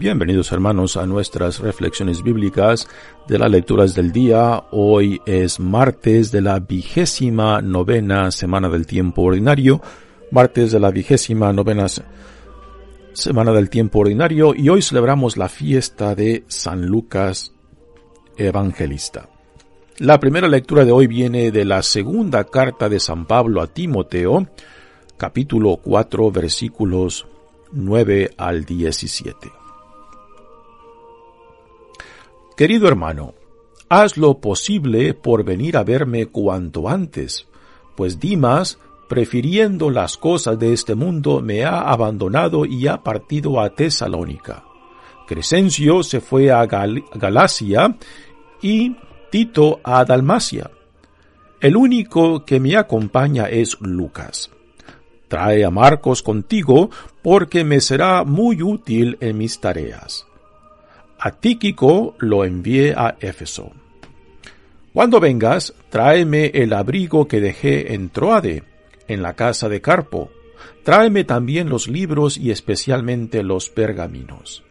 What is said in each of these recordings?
Bienvenidos hermanos a nuestras reflexiones bíblicas de las lecturas del día. Hoy es martes de la vigésima novena semana del tiempo ordinario. Martes de la vigésima novena semana del tiempo ordinario y hoy celebramos la fiesta de San Lucas Evangelista. La primera lectura de hoy viene de la segunda carta de San Pablo a Timoteo, capítulo 4 versículos 9 al 17. Querido hermano, haz lo posible por venir a verme cuanto antes, pues Dimas, prefiriendo las cosas de este mundo, me ha abandonado y ha partido a Tesalónica. Crescencio se fue a Galacia y Tito a Dalmacia. El único que me acompaña es Lucas. Trae a Marcos contigo porque me será muy útil en mis tareas. A Tíquico lo envié a Éfeso. Cuando vengas, tráeme el abrigo que dejé en Troade, en la casa de Carpo. Tráeme también los libros y especialmente los pergaminos.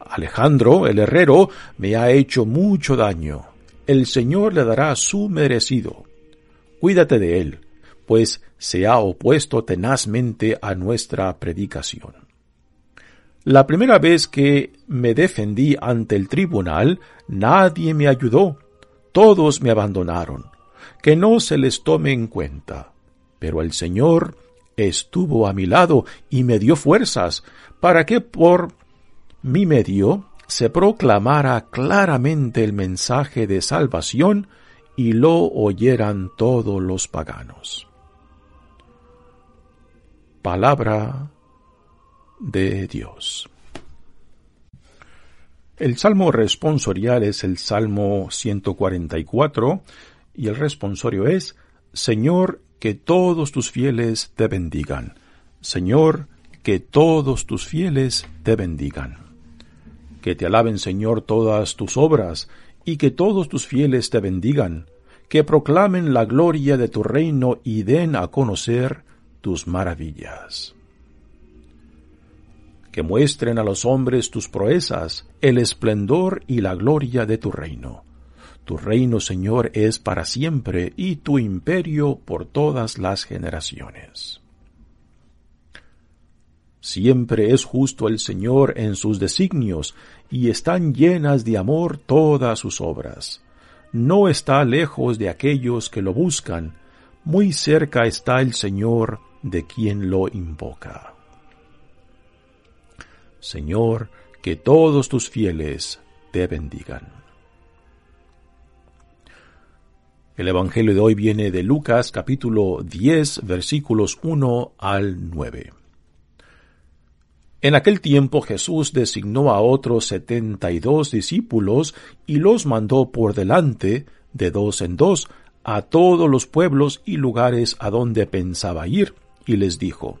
Alejandro, el herrero, me ha hecho mucho daño. El Señor le dará su merecido. Cuídate de él, pues se ha opuesto tenazmente a nuestra predicación. La primera vez que me defendí ante el tribunal, nadie me ayudó, todos me abandonaron. Que no se les tome en cuenta. Pero el Señor estuvo a mi lado y me dio fuerzas para que por mi medio se proclamara claramente el mensaje de salvación y lo oyeran todos los paganos. Palabra de Dios. El salmo responsorial es el Salmo 144 y el responsorio es, Señor, que todos tus fieles te bendigan. Señor, que todos tus fieles te bendigan. Que te alaben, Señor, todas tus obras, y que todos tus fieles te bendigan, que proclamen la gloria de tu reino y den a conocer tus maravillas que muestren a los hombres tus proezas, el esplendor y la gloria de tu reino. Tu reino, Señor, es para siempre y tu imperio por todas las generaciones. Siempre es justo el Señor en sus designios, y están llenas de amor todas sus obras. No está lejos de aquellos que lo buscan, muy cerca está el Señor de quien lo invoca. Señor, que todos tus fieles te bendigan. El Evangelio de hoy viene de Lucas capítulo 10 versículos 1 al 9. En aquel tiempo Jesús designó a otros setenta y dos discípulos y los mandó por delante, de dos en dos, a todos los pueblos y lugares a donde pensaba ir, y les dijo,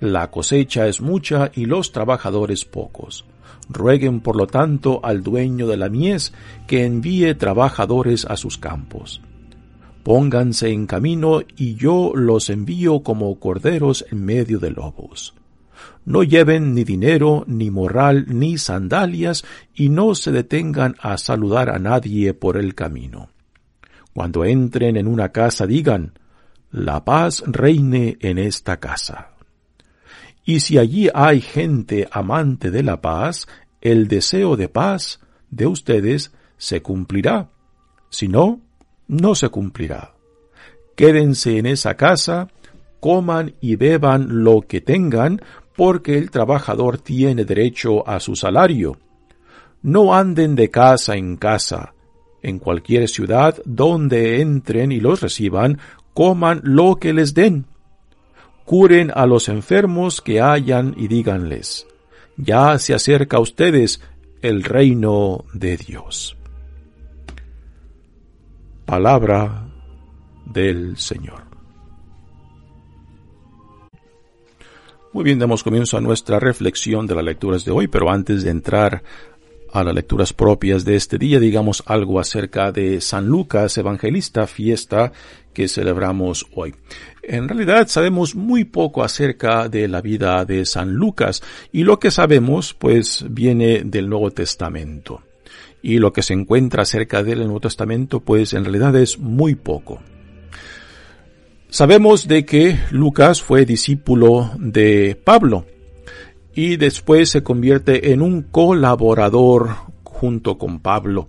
la cosecha es mucha y los trabajadores pocos. Rueguen por lo tanto al dueño de la mies que envíe trabajadores a sus campos. Pónganse en camino y yo los envío como corderos en medio de lobos. No lleven ni dinero, ni morral, ni sandalias, y no se detengan a saludar a nadie por el camino. Cuando entren en una casa digan, La paz reine en esta casa. Y si allí hay gente amante de la paz, el deseo de paz de ustedes se cumplirá. Si no, no se cumplirá. Quédense en esa casa, coman y beban lo que tengan, porque el trabajador tiene derecho a su salario. No anden de casa en casa. En cualquier ciudad donde entren y los reciban, coman lo que les den curen a los enfermos que hayan y díganles, ya se acerca a ustedes el reino de Dios. Palabra del Señor. Muy bien, damos comienzo a nuestra reflexión de las lecturas de hoy, pero antes de entrar a las lecturas propias de este día, digamos algo acerca de San Lucas Evangelista, fiesta que celebramos hoy. En realidad sabemos muy poco acerca de la vida de San Lucas y lo que sabemos pues viene del Nuevo Testamento. Y lo que se encuentra acerca del Nuevo Testamento pues en realidad es muy poco. Sabemos de que Lucas fue discípulo de Pablo, y después se convierte en un colaborador junto con Pablo,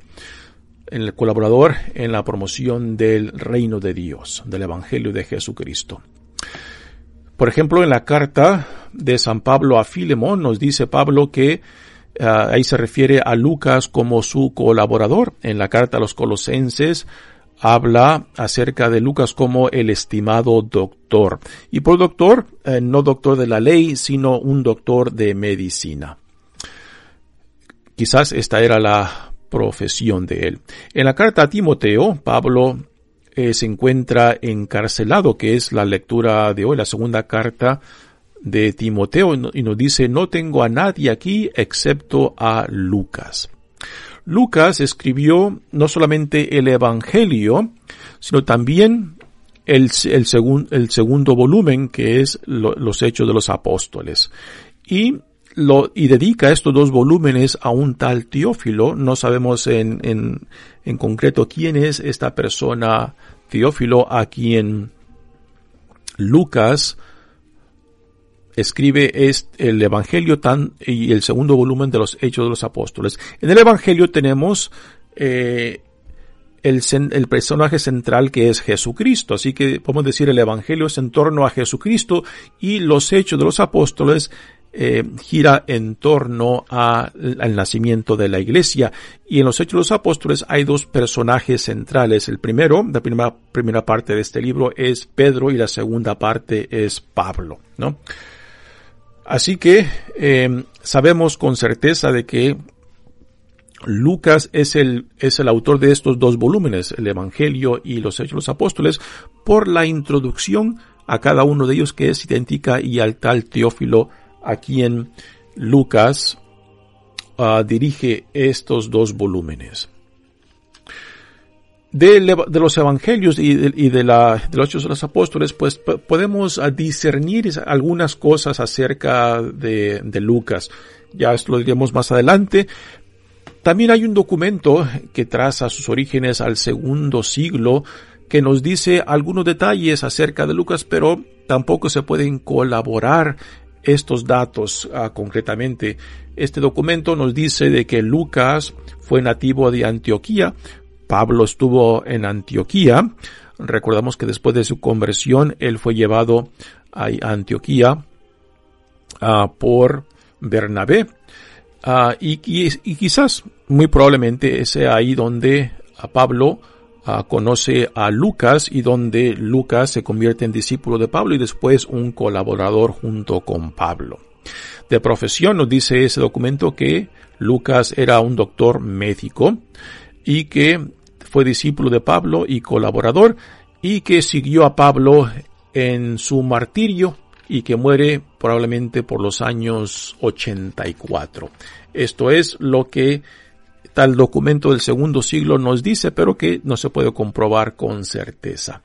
el colaborador en la promoción del reino de Dios, del Evangelio de Jesucristo. Por ejemplo, en la carta de San Pablo a Filemón nos dice Pablo que ah, ahí se refiere a Lucas como su colaborador. En la carta a los colosenses habla acerca de Lucas como el estimado doctor. Y por doctor, eh, no doctor de la ley, sino un doctor de medicina. Quizás esta era la profesión de él. En la carta a Timoteo, Pablo eh, se encuentra encarcelado, que es la lectura de hoy, la segunda carta de Timoteo, y nos dice, no tengo a nadie aquí excepto a Lucas. Lucas escribió no solamente el Evangelio, sino también el, segundo volumen, que es los Hechos de los Apóstoles. Y lo, y dedica estos dos volúmenes a un tal Teófilo. No sabemos en, en, en concreto quién es esta persona Teófilo a quien Lucas escribe el Evangelio tan, y el segundo volumen de los Hechos de los Apóstoles. En el Evangelio tenemos eh, el, el, personaje central que es Jesucristo. Así que podemos decir el Evangelio es en torno a Jesucristo y los Hechos de los Apóstoles eh, gira en torno al nacimiento de la iglesia. Y en los Hechos de los Apóstoles hay dos personajes centrales. El primero, la primera, primera parte de este libro es Pedro y la segunda parte es Pablo, ¿no? Así que em, sabemos con certeza de que Lucas es el, es el autor de estos dos volúmenes, el Evangelio y los Hechos de los Apóstoles, por la introducción a cada uno de ellos que es idéntica y al tal Teófilo a quien Lucas ah, dirige estos dos volúmenes de, los evangelios y de, los hechos de los apóstoles, pues podemos ah, discernir algunas cosas acerca de, de Lucas. Ya esto lo diremos más adelante. También hay un documento que traza sus orígenes al segundo siglo que nos dice algunos detalles acerca de Lucas, pero tampoco se pueden colaborar estos datos ah, concretamente. Este documento nos dice de que Lucas fue nativo de Antioquía, Pablo estuvo en Antioquía. Recordamos que después de su conversión, él fue llevado a Antioquía ah, por Bernabé. Ah, y, quizás, muy probablemente, sea ahí donde Pablo ah, conoce a Lucas y donde Lucas se convierte en discípulo de Pablo y después un colaborador junto con Pablo. De profesión nos dice ese documento que Lucas era un doctor médico y que fue discípulo de Pablo y colaborador, y que siguió a Pablo en su martirio y que muere probablemente por los años 84. Esto es lo que tal documento del segundo siglo nos dice, pero que no se puede comprobar con certeza.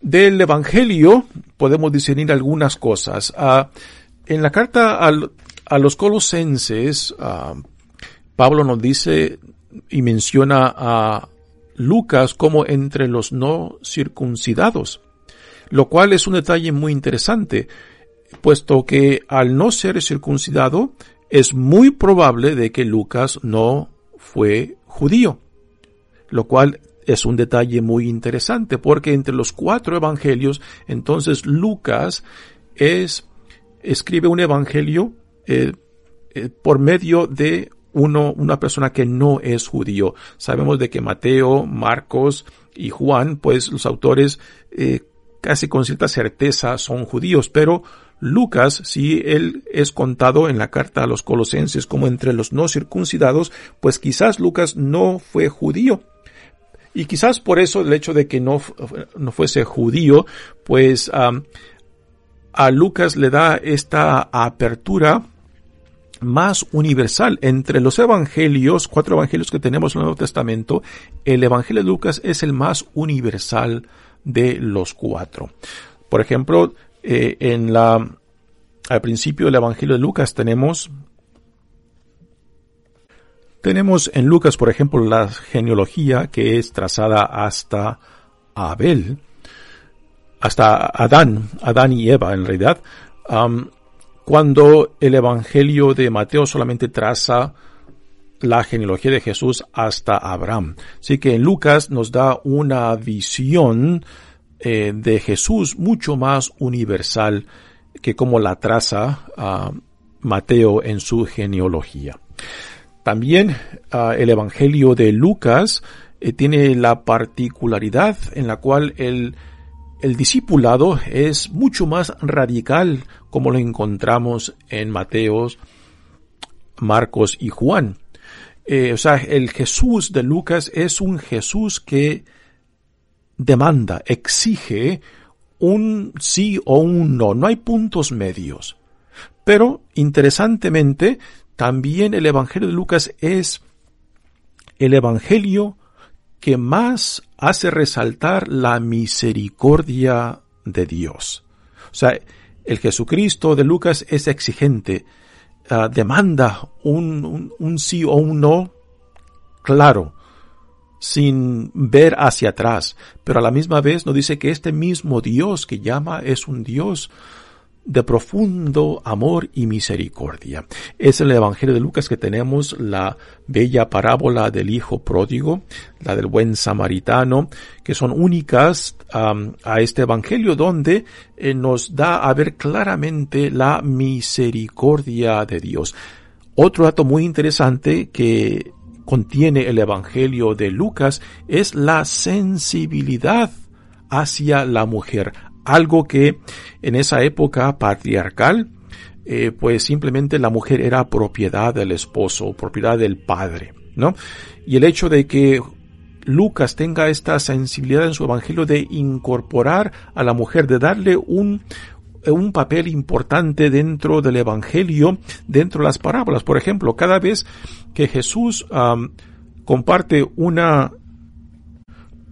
Del Evangelio podemos discernir algunas cosas. Ah, en la carta a los colosenses, ah, Pablo nos dice y menciona a Lucas como entre los no circuncidados, lo cual es un detalle muy interesante, puesto que al no ser circuncidado es muy probable de que Lucas no fue judío, lo cual es un detalle muy interesante porque entre los cuatro evangelios entonces Lucas es escribe un evangelio eh, eh, por medio de uno, una persona que no es judío. Sabemos de que Mateo, Marcos y Juan, pues los autores eh, casi con cierta certeza son judíos, pero Lucas, si él es contado en la carta a los colosenses como entre los no circuncidados, pues quizás Lucas no fue judío. Y quizás por eso el hecho de que no, no fuese judío, pues a Lucas le da esta apertura más universal. Entre los evangelios, cuatro evangelios que tenemos en el Nuevo Testamento, el Evangelio de Lucas es el más universal de los cuatro. Por ejemplo, eh, en la, al principio del Evangelio de Lucas tenemos tenemos en Lucas, por ejemplo, la genealogía que es trazada hasta Abel, hasta Adán, Adán y Eva en realidad, cuando el Evangelio de Mateo solamente traza la genealogía de Jesús hasta Abraham. Así que en Lucas nos da una visión eh, de Jesús mucho más universal que como la traza ah, Mateo en su genealogía. También ah, el Evangelio de Lucas eh, tiene la particularidad en la cual el, el discipulado es mucho más radical como lo encontramos en Mateos, Marcos y Juan. Eh, o sea, el Jesús de Lucas es un Jesús que demanda, exige un sí o un no. No hay puntos medios. Pero, interesantemente, también el Evangelio de Lucas es el Evangelio que más hace resaltar la misericordia de Dios. O sea, el Jesucristo de Lucas es exigente, ah, demanda un, un sí o un no claro sin ver hacia atrás, pero a la misma vez nos dice que este mismo Dios que llama es un Dios de profundo amor y misericordia. Es en el Evangelio de Lucas que tenemos la bella parábola del Hijo pródigo, la del buen samaritano, que son únicas a este Evangelio donde eh, nos da a ver claramente la misericordia de Dios. Otro dato muy interesante que contiene el Evangelio de Lucas es la sensibilidad hacia la mujer, algo que en esa época patriarcal, eh, pues simplemente la mujer era propiedad del esposo, propiedad del padre, ¿no? Y el hecho de que Lucas tenga esta sensibilidad en su evangelio de incorporar a la mujer, de darle un, un papel importante dentro del Evangelio, dentro de las parábolas. Por ejemplo, cada vez que Jesús comparte una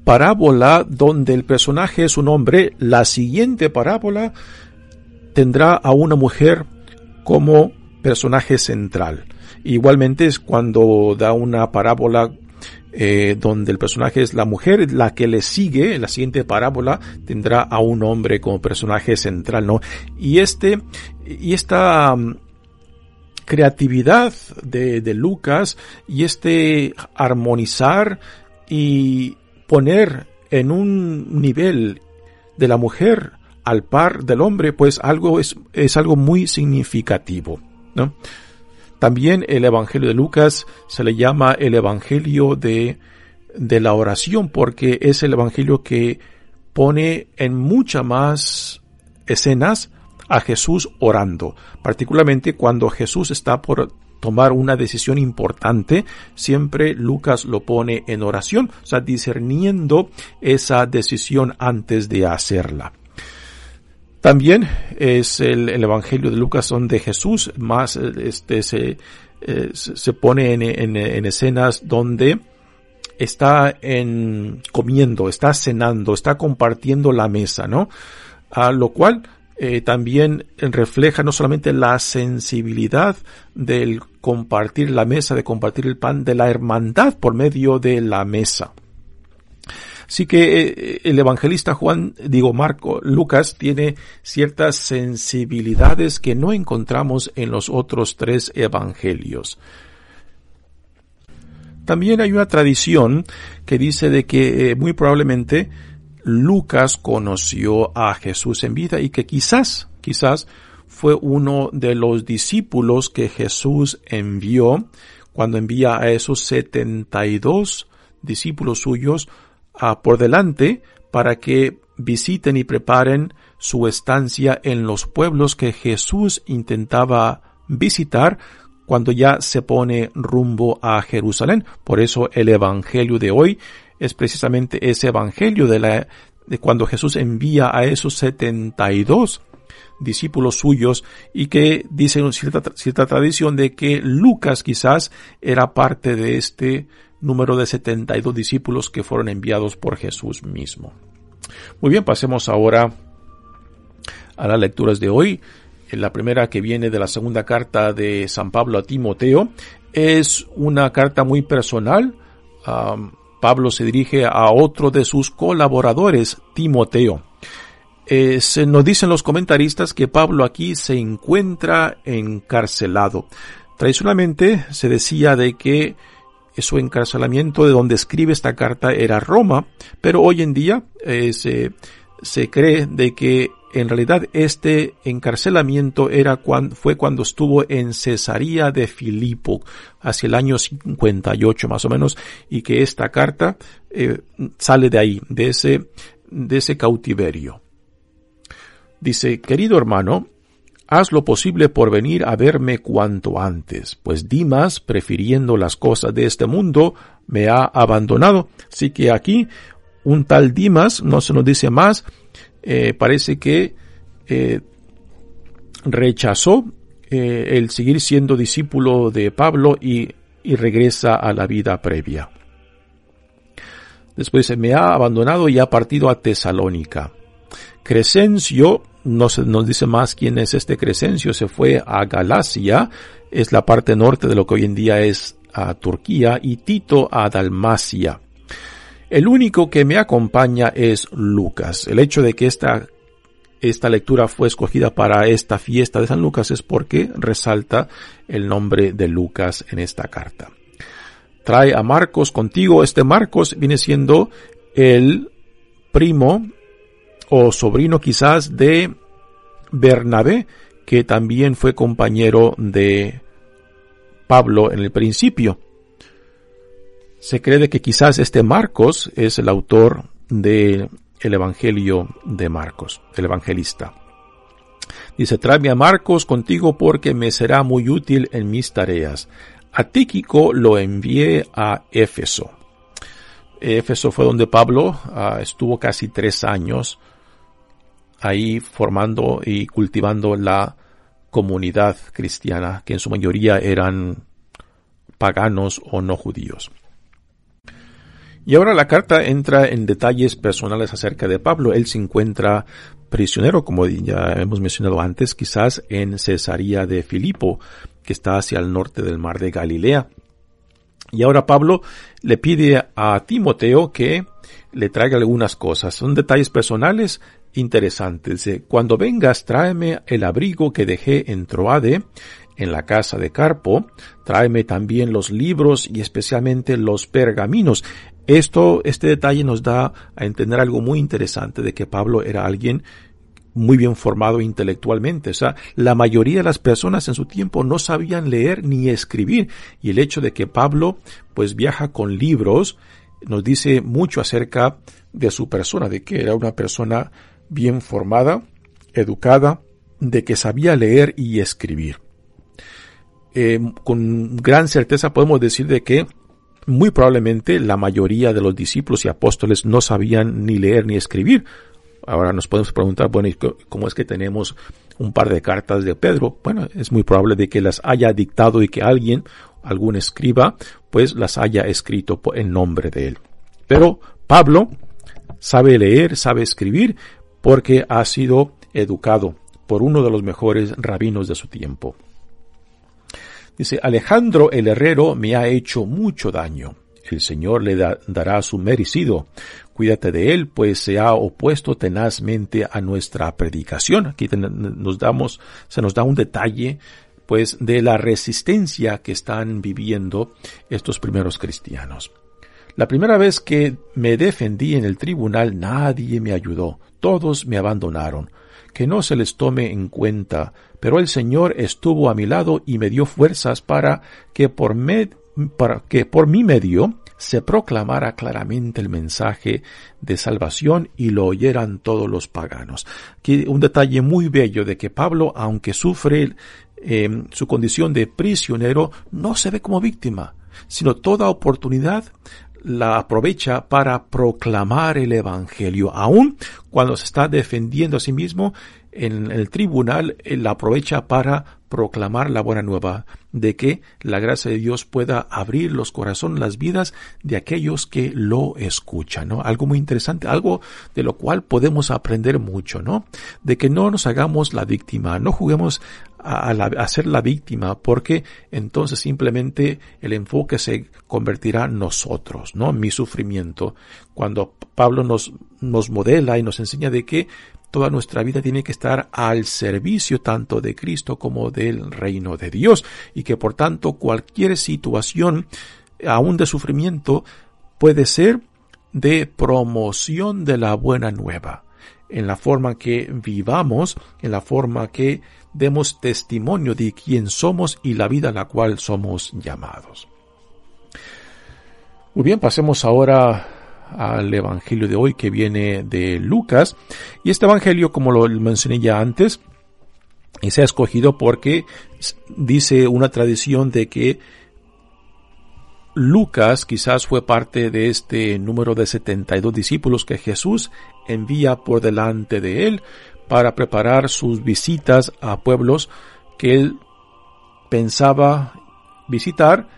parábola donde el personaje es un hombre, la siguiente parábola tendrá a una mujer como personaje central. Igualmente es cuando da una parábola eh, donde el personaje es la mujer, la que le sigue, la siguiente parábola tendrá a un hombre como personaje central, ¿no? Y este, y esta um, creatividad de, de Lucas y este armonizar y poner en un nivel de la mujer al par del hombre, pues algo es, es algo muy significativo, ¿no? También el Evangelio de Lucas se le llama el Evangelio de, de la oración porque es el Evangelio que pone en muchas más escenas a Jesús orando, particularmente cuando Jesús está por tomar una decisión importante, siempre Lucas lo pone en oración, o sea, discerniendo esa decisión antes de hacerla. También es el, Evangelio de Lucas donde Jesús más este, se, eh, se pone en, escenas donde está en comiendo, está cenando, está compartiendo la mesa, ¿no? A lo cual eh, también refleja no solamente la sensibilidad del compartir la mesa, de compartir el pan, de la hermandad por medio de la mesa. Así que eh, el evangelista Juan, digo Marco, Lucas tiene ciertas sensibilidades que no encontramos en los otros tres evangelios. También hay una tradición que dice de que eh, muy probablemente Lucas conoció a Jesús en vida y que quizás, quizás fue uno de los discípulos que Jesús envió cuando envía a esos 72 discípulos suyos por delante para que visiten y preparen su estancia en los pueblos que Jesús intentaba visitar cuando ya se pone rumbo a Jerusalén. Por eso el Evangelio de hoy es precisamente ese Evangelio de, la, de cuando Jesús envía a esos 72 discípulos suyos y que dice cierta, cierta tradición de que Lucas quizás era parte de este número de 72 discípulos que fueron enviados por Jesús mismo. Muy bien, pasemos ahora a las lecturas de hoy. La primera que viene de la segunda carta de San Pablo a Timoteo es una carta muy personal. Pablo se dirige a otro de sus colaboradores, Timoteo. Eh, se nos dicen los comentaristas que Pablo aquí se encuentra encarcelado. Tradicionalmente se decía de que su encarcelamiento de donde escribe esta carta era Roma, pero hoy en día eh, se, se, cree de que en realidad este encarcelamiento era fue cuando estuvo en Cesarea de Filipo, hacia el año 58 más o menos, y que esta carta eh, sale de ahí, de ese, de ese cautiverio. Dice, querido hermano, haz lo posible por venir a verme cuanto antes, pues Dimas, prefiriendo las cosas de este mundo, me ha abandonado. Así que aquí un tal Dimas, no se nos dice más, eh, parece que eh, rechazó eh, el seguir siendo discípulo de Pablo y, regresa a la vida previa. Después se me ha abandonado y ha partido a Tesalónica. Crescencio, no se nos dice más quién es este Crescencio, se fue a Galacia, es la parte norte de lo que hoy en día es a Turquía, y Tito a Dalmacia. El único que me acompaña es Lucas. El hecho de que esta, esta lectura fue escogida para esta fiesta de San Lucas es porque resalta el nombre de Lucas en esta carta. Trae a Marcos contigo. Este Marcos viene siendo el primo o sobrino quizás de Bernabé, que también fue compañero de Pablo en el principio. Se cree que quizás este Marcos es el autor del Evangelio de Marcos, el evangelista. Dice, tráeme a Marcos contigo porque me será muy útil en mis tareas. A Tíquico lo envié a Éfeso. Éfeso fue donde Pablo ah, estuvo casi tres años ahí formando y cultivando la comunidad cristiana, que en su mayoría eran paganos o no judíos. Y ahora la carta entra en detalles personales acerca de Pablo. Él se encuentra prisionero, como ya hemos mencionado antes, quizás en Cesarea de Filipo, que está hacia el norte del mar de Galilea. Y ahora Pablo le pide a Timoteo que le traiga algunas cosas. Son detalles personales interesantes. Cuando vengas, tráeme el abrigo que dejé en Troade, en la casa de Carpo, tráeme también los libros y especialmente los pergaminos. Esto, este detalle nos da a entender algo muy interesante de que Pablo era alguien muy bien formado intelectualmente. O sea, la mayoría de las personas en su tiempo no sabían leer ni escribir. Y el hecho de que Pablo pues viaja con libros nos dice mucho acerca de su persona, de que era una persona bien formada, educada, de que sabía leer y escribir. Eh, con gran certeza podemos decir de que muy probablemente la mayoría de los discípulos y apóstoles no sabían ni leer ni escribir. Ahora nos podemos preguntar, bueno, ¿cómo es que tenemos un par de cartas de Pedro? Bueno, es muy probable de que las haya dictado y que alguien, algún escriba, pues las haya escrito en nombre de él. Pero Pablo sabe leer, sabe escribir, porque ha sido educado por uno de los mejores rabinos de su tiempo. Dice, Alejandro el herrero me ha hecho mucho daño. El Señor le dará su merecido. Cuídate de él, pues se ha opuesto tenazmente a nuestra predicación. Aquí nos damos, se nos da un detalle, pues, de la resistencia que están viviendo estos primeros cristianos. La primera vez que me defendí en el tribunal nadie me ayudó, todos me abandonaron. Que no se les tome en cuenta, pero el Señor estuvo a mi lado y me dio fuerzas para que por, para que por mi medio se proclamara claramente el mensaje de salvación y lo oyeran todos los paganos. Aquí un detalle muy bello de que Pablo, aunque sufre eh, su condición de prisionero, no se ve como víctima, sino toda oportunidad la aprovecha para proclamar el Evangelio, aun cuando se está defendiendo a sí mismo en el tribunal, la aprovecha para proclamar la buena nueva de que la gracia de Dios pueda abrir los corazones, las vidas de aquellos que lo escuchan, ¿no? Algo muy interesante, algo de lo cual podemos aprender mucho, ¿no? De que no nos hagamos la víctima, no juguemos a, ser la víctima, porque entonces simplemente el enfoque se convertirá en nosotros, ¿no? Mi sufrimiento. Cuando Pablo nos, nos modela y nos enseña de que toda nuestra vida tiene que estar al servicio tanto de Cristo como del reino de Dios y que por tanto cualquier situación, aún de sufrimiento, puede ser de promoción de la buena nueva en la forma que vivamos, en la forma que demos testimonio de quién somos y la vida a la cual somos llamados. Muy bien, pasemos ahora al Evangelio de hoy que viene de Lucas. Y este Evangelio, como lo mencioné ya antes, se ha escogido porque dice una tradición de que Lucas quizás fue parte de este número de 72 discípulos que Jesús envía por delante de él para preparar sus visitas a pueblos que él pensaba visitar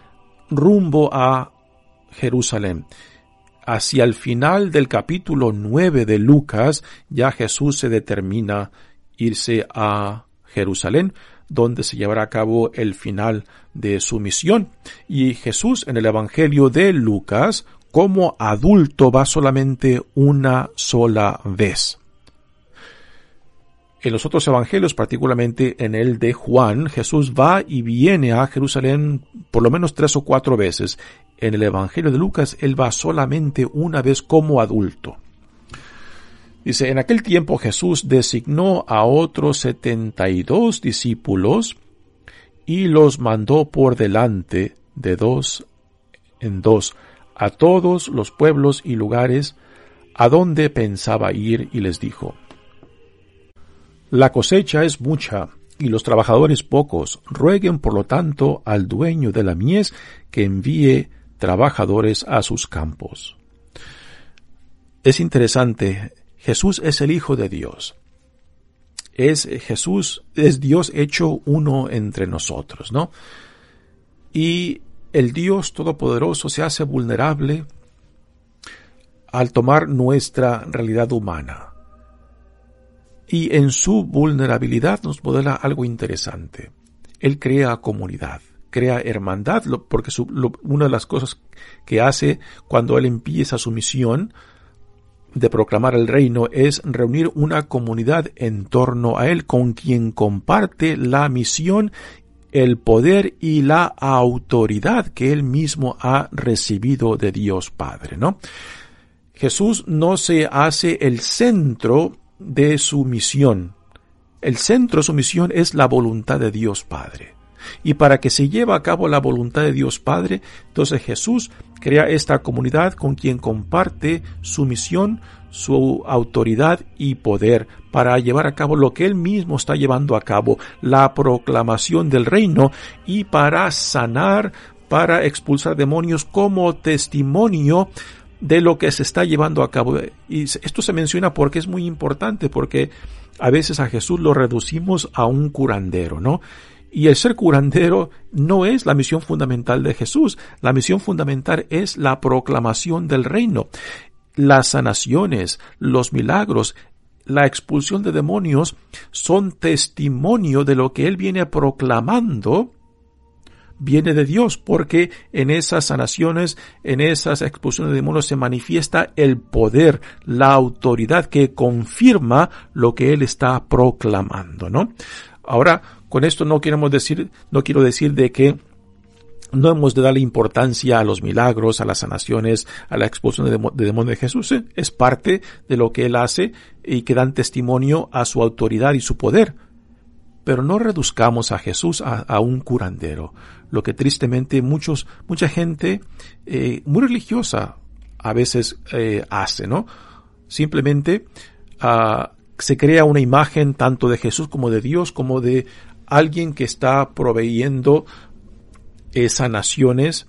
rumbo a Jerusalén. Hacia el final del capítulo 9 de Lucas, ya Jesús se determina irse a Jerusalén donde se llevará a cabo el final de su misión. Y Jesús en el Evangelio de Lucas, como adulto, va solamente una sola vez. En los otros evangelios, particularmente en el de Juan, Jesús va y viene a Jerusalén por lo menos tres o cuatro veces. En el Evangelio de Lucas, él va solamente una vez como adulto. Dice, en aquel tiempo Jesús designó a otros setenta y dos discípulos y los mandó por delante de dos en dos a todos los pueblos y lugares a donde pensaba ir y les dijo, La cosecha es mucha y los trabajadores pocos, rueguen por lo tanto al dueño de la mies que envíe trabajadores a sus campos. Es interesante Jesús es el Hijo de Dios. Es Jesús, es Dios hecho uno entre nosotros, ¿no? Y el Dios Todopoderoso se hace vulnerable al tomar nuestra realidad humana. Y en su vulnerabilidad nos modela algo interesante. Él crea comunidad, crea hermandad, porque una de las cosas que hace cuando Él empieza su misión de proclamar el reino es reunir una comunidad en torno a él con quien comparte la misión, el poder y la autoridad que él mismo ha recibido de Dios Padre, ¿no? Jesús no se hace el centro de su misión. El centro de su misión es la voluntad de Dios Padre. Y para que se lleve a cabo la voluntad de Dios Padre, entonces Jesús crea esta comunidad con quien comparte su misión, su autoridad y poder para llevar a cabo lo que él mismo está llevando a cabo, la proclamación del reino y para sanar, para expulsar demonios como testimonio de lo que se está llevando a cabo. Y esto se menciona porque es muy importante, porque a veces a Jesús lo reducimos a un curandero, ¿no? Y el ser curandero no es la misión fundamental de Jesús. La misión fundamental es la proclamación del reino. Las sanaciones, los milagros, la expulsión de demonios son testimonio de lo que Él viene proclamando viene de Dios, porque en esas sanaciones, en esas expulsiones de demonios se manifiesta el poder, la autoridad que confirma lo que Él está proclamando, ¿no? Ahora, con esto no queremos decir, no quiero decir de que no hemos de darle importancia a los milagros, a las sanaciones, a la expulsión de, demonios de Jesús. ¿eh? Es parte de lo que Él hace y que dan testimonio a su autoridad y su poder. Pero no reduzcamos a Jesús a, un curandero. lo que tristemente muchos, mucha gente eh, muy religiosa a veces eh, hace, ¿no? Simplemente ah, se crea una imagen tanto de Jesús como de Dios, como de alguien que está proveyendo sanaciones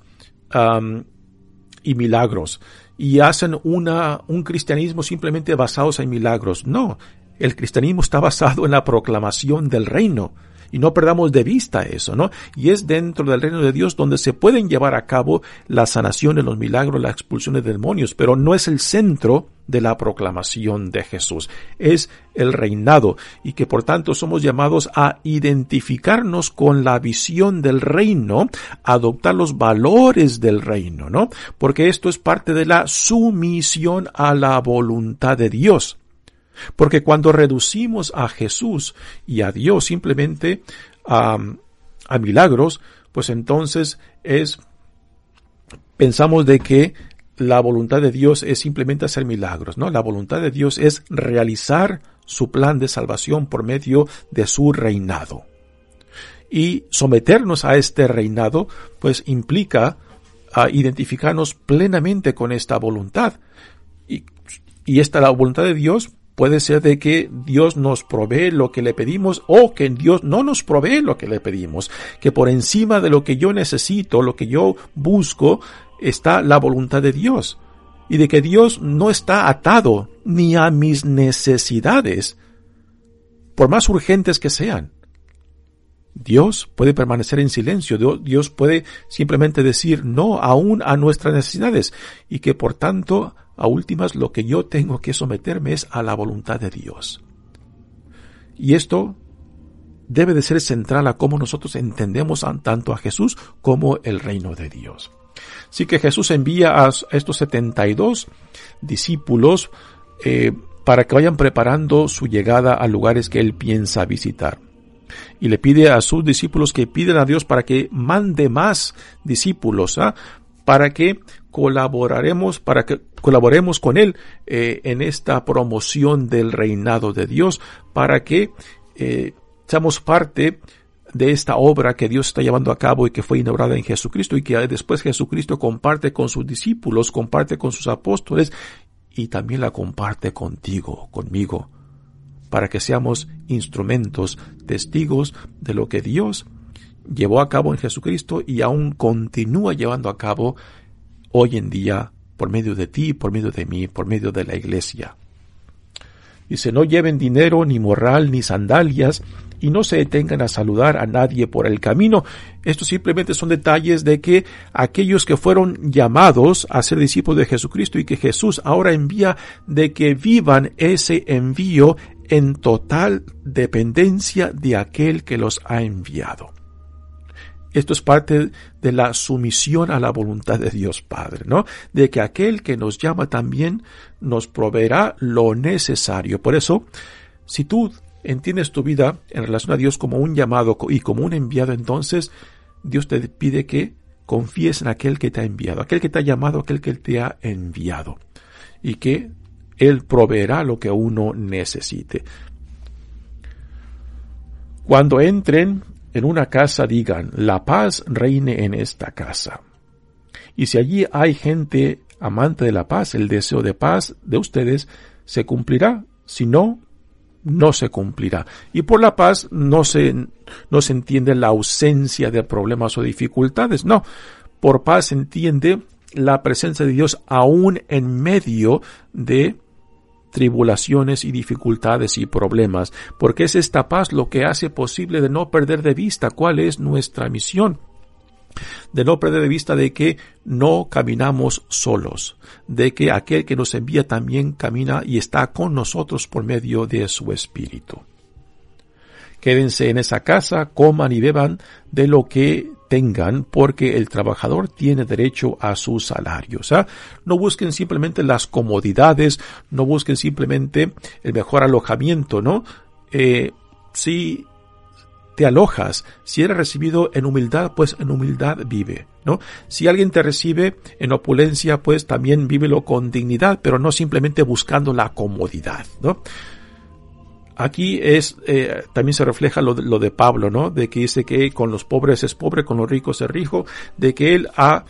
y milagros. Y hacen una, un cristianismo simplemente basado en milagros. No, el cristianismo está basado en la proclamación del reino. Y no perdamos de vista eso, ¿no? Y es dentro del reino de Dios donde se pueden llevar a cabo las sanaciones, los milagros, la expulsión de demonios, pero no es el centro de la proclamación de Jesús. Es el reinado y que por tanto somos llamados a identificarnos con la visión del reino, adoptar los valores del reino, ¿no? Porque esto es parte de la sumisión a la voluntad de Dios. Porque cuando reducimos a Jesús y a Dios simplemente a, milagros, pues entonces es, pensamos de que la voluntad de Dios es simplemente hacer milagros, ¿no? La voluntad de Dios es realizar su plan de salvación por medio de su reinado. Y someternos a este reinado, pues implica a identificarnos plenamente con esta voluntad. Y, y esta la voluntad de Dios Puede ser de que Dios nos provee lo que le pedimos o que Dios no nos provee lo que le pedimos. Que por encima de lo que yo necesito, lo que yo busco, está la voluntad de Dios. Y de que Dios no está atado ni a mis necesidades, por más urgentes que sean. Dios puede permanecer en silencio, Dios puede simplemente decir no aún a nuestras necesidades y que por tanto a últimas, lo que yo tengo que someterme es a la voluntad de Dios. Y esto debe de ser central a cómo nosotros entendemos tanto a Jesús como el reino de Dios. Así que Jesús envía a estos 72 discípulos eh, para que vayan preparando su llegada a lugares que él piensa visitar. Y le pide a sus discípulos que piden a Dios para que mande más discípulos, ¿ah? para que colaboraremos, para que colaboremos con Él eh, en esta promoción del reinado de Dios, para que eh, seamos parte de esta obra que Dios está llevando a cabo y que fue inaugurada en Jesucristo y que después Jesucristo comparte con sus discípulos, comparte con sus apóstoles y también la comparte contigo, conmigo, para que seamos instrumentos, testigos de lo que Dios llevó a cabo en Jesucristo y aún continúa llevando a cabo hoy en día por medio de ti, por medio de mí, por medio de la iglesia. Dice, no lleven dinero, ni morral, ni sandalias, y no se detengan a saludar a nadie por el camino. Estos simplemente son detalles de que aquellos que fueron llamados a ser discípulos de Jesucristo y que Jesús ahora envía de que vivan ese envío en total dependencia de aquel que los ha enviado. Esto es parte de la sumisión a la voluntad de Dios Padre, ¿no? De que aquel que nos llama también nos proveerá lo necesario. Por eso, si tú entiendes tu vida en relación a Dios como un llamado y como un enviado, entonces Dios te pide que confíes en aquel que te ha enviado, aquel que te ha llamado, aquel que te ha enviado. Y que Él proveerá lo que uno necesite. Cuando entren en una casa digan, la paz reine en esta casa. Y si allí hay gente amante de la paz, el deseo de paz de ustedes se cumplirá. Si no, no se cumplirá. Y por la paz no se, no se entiende la ausencia de problemas o dificultades. No. Por paz se entiende la presencia de Dios aún en medio de tribulaciones y dificultades y problemas, porque es esta paz lo que hace posible de no perder de vista cuál es nuestra misión de no perder de vista de que no caminamos solos, de que aquel que nos envía también camina y está con nosotros por medio de su espíritu. Quédense en esa casa, coman y beban de lo que tengan porque el trabajador tiene derecho a su salario. Sea, no busquen simplemente las comodidades, no busquen simplemente el mejor alojamiento, ¿no? Eh, si te alojas, si eres recibido en humildad, pues en humildad vive, ¿no? Si alguien te recibe en opulencia, pues también vívelo con dignidad, pero no simplemente buscando la comodidad, ¿no? Aquí es, eh, también se refleja lo, lo, de Pablo, ¿no? De que dice que con los pobres es pobre, con los ricos es rico, de que él ha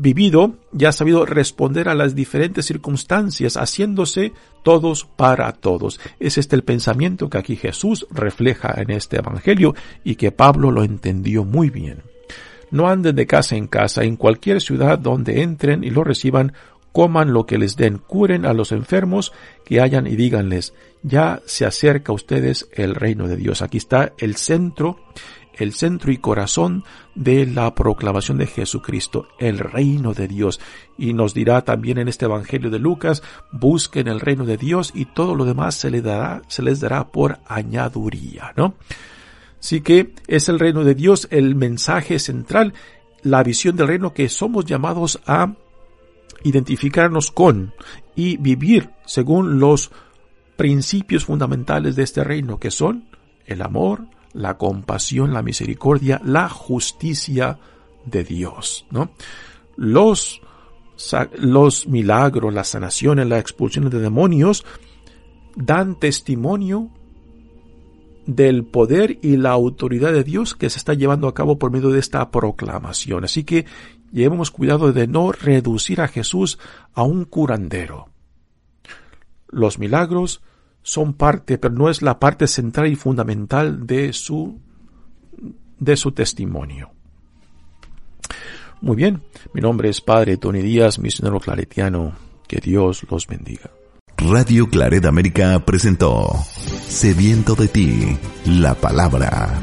vivido y ha sabido responder a las diferentes circunstancias, haciéndose todos para todos. Es este el pensamiento que aquí Jesús refleja en este Evangelio y que Pablo lo entendió muy bien. No anden de casa en casa, en cualquier ciudad donde entren y lo reciban, coman lo que les den, curen a los enfermos que hayan y díganles, ya se acerca a ustedes el reino de Dios. Aquí está el centro, el centro y corazón de la proclamación de Jesucristo, el reino de Dios. Y nos dirá también en este Evangelio de Lucas, busquen el reino de Dios y todo lo demás se les dará, se les dará por añaduría, ¿no? Así que es el reino de Dios el mensaje central, la visión del reino que somos llamados a identificarnos con y vivir según los principios fundamentales de este reino, que son el amor, la compasión, la misericordia, la justicia de Dios, ¿no? Los, los milagros, las sanaciones, las expulsiones de demonios dan testimonio del poder y la autoridad de Dios que se está llevando a cabo por medio de esta proclamación. Así que llevemos cuidado de no reducir a Jesús a un curandero. Los milagros son parte, pero no es la parte central y fundamental de su, de su testimonio. Muy bien, mi nombre es Padre Tony Díaz, misionero claretiano. Que Dios los bendiga. Radio Claret América presentó Sediento de ti, la palabra